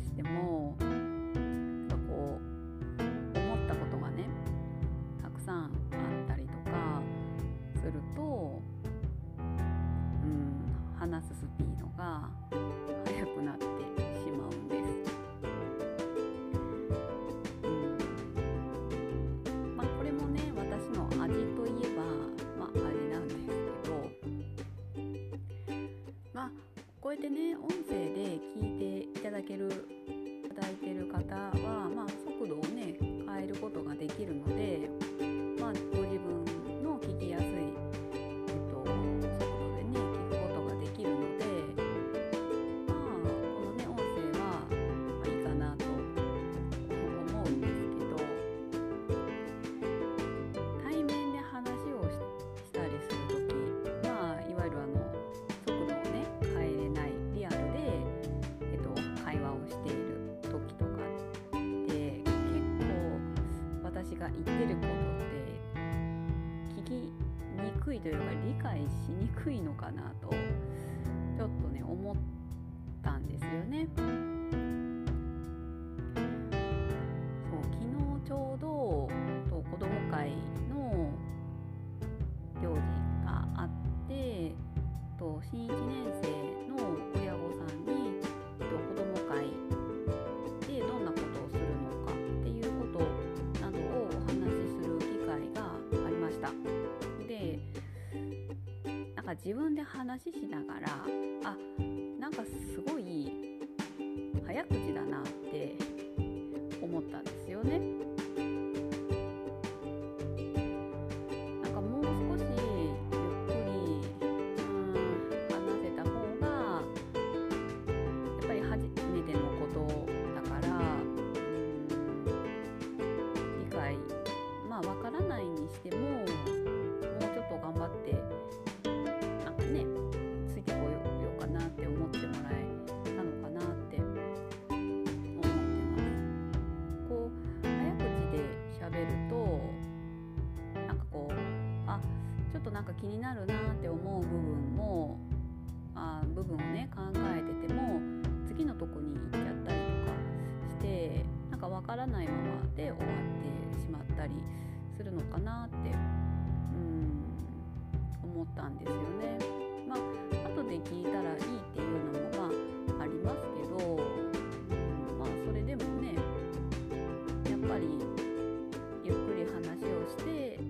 してもなんかこう思ったことがねたくさんあったりとかすると、うん、話すスピードが速くなってしまうんです。うんまあ、これもね私の味といえば、まあ、味なんですけどまあこうやってね音声で聞いてだけるいただいてる方は、まあ、速度をね変えることができるので、言ってることって聞きにくいというか理解しにくいのかなとちょっとね思ったんですよね。自分で話ししながらあなんかすごいになるなって思う部分もあ部分をね考えてても次のとこに行っちゃったりとかしてなんかわからないままで終わってしまったりするのかなってうん思ったんですよね。まあ後で聞いたらいいっていうのもまあありますけど、うんまあそれでもねやっぱりゆっくり話をして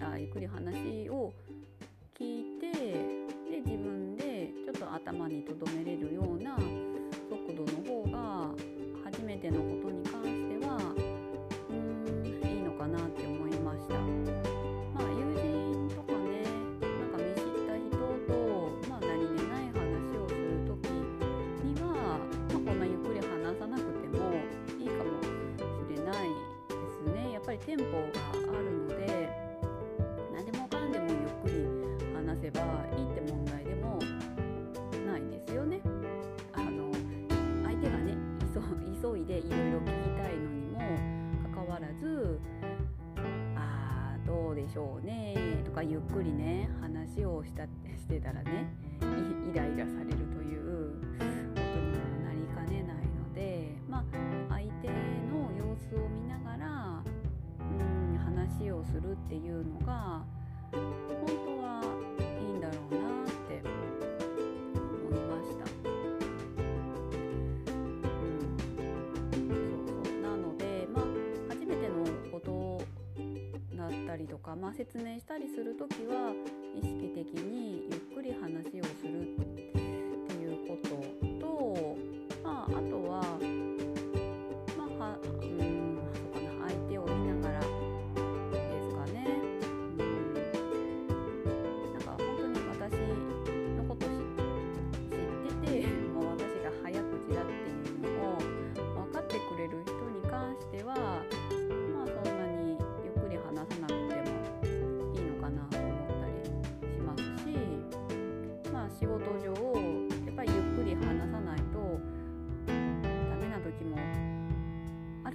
あゆっくり話を頭に留めれるような速度の方が初めてのことに関してはうーんいいのかなって思いました。まあ友人とかねなんか見知った人と、まあ、何気ない話をする時には、まあ、こんなゆっくり話さなくてもいいかもしれないですねやっぱりテンポがあるので何でもかんでもゆっくり話せばいい急いでいろいろ聞きたいのにもかかわらずあーどうでしょうねとかゆっくりね話をしたしてたらねイイライラされるということにもなりかねないのでまあ相手の様子を見ながらうん話をするっていうのがとか、まあ、説明したりする時は意識的にゆっくり話をする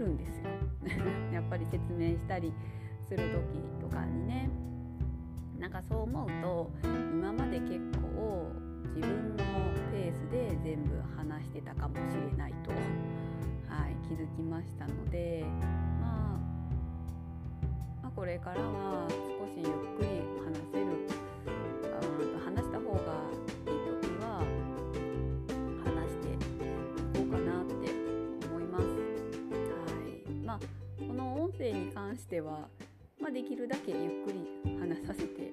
るんですよ。やっぱり説明したりする時とかにね。なんかそう思うと今まで結構自分のペースで全部話してたかもしれないと、はい、気づきましたので、まあ、まあこれからは少しゆっくり話せる関しては、まあ、できるだけゆっくり話させて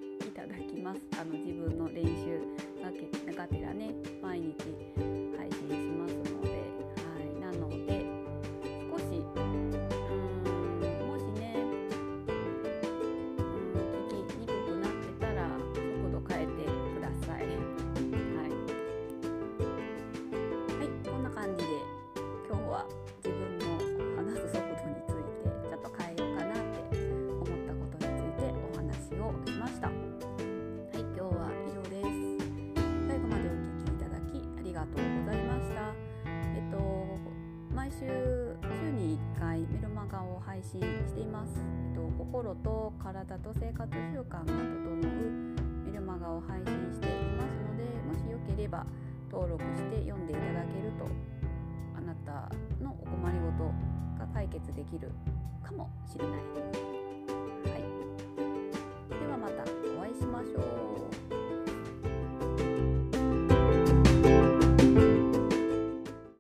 配信しています、えっと、心と体と生活習慣が整うメルマガを配信していますのでもしよければ登録して読んでいただけるとあなたのお困りごとが解決できるかもしれないです。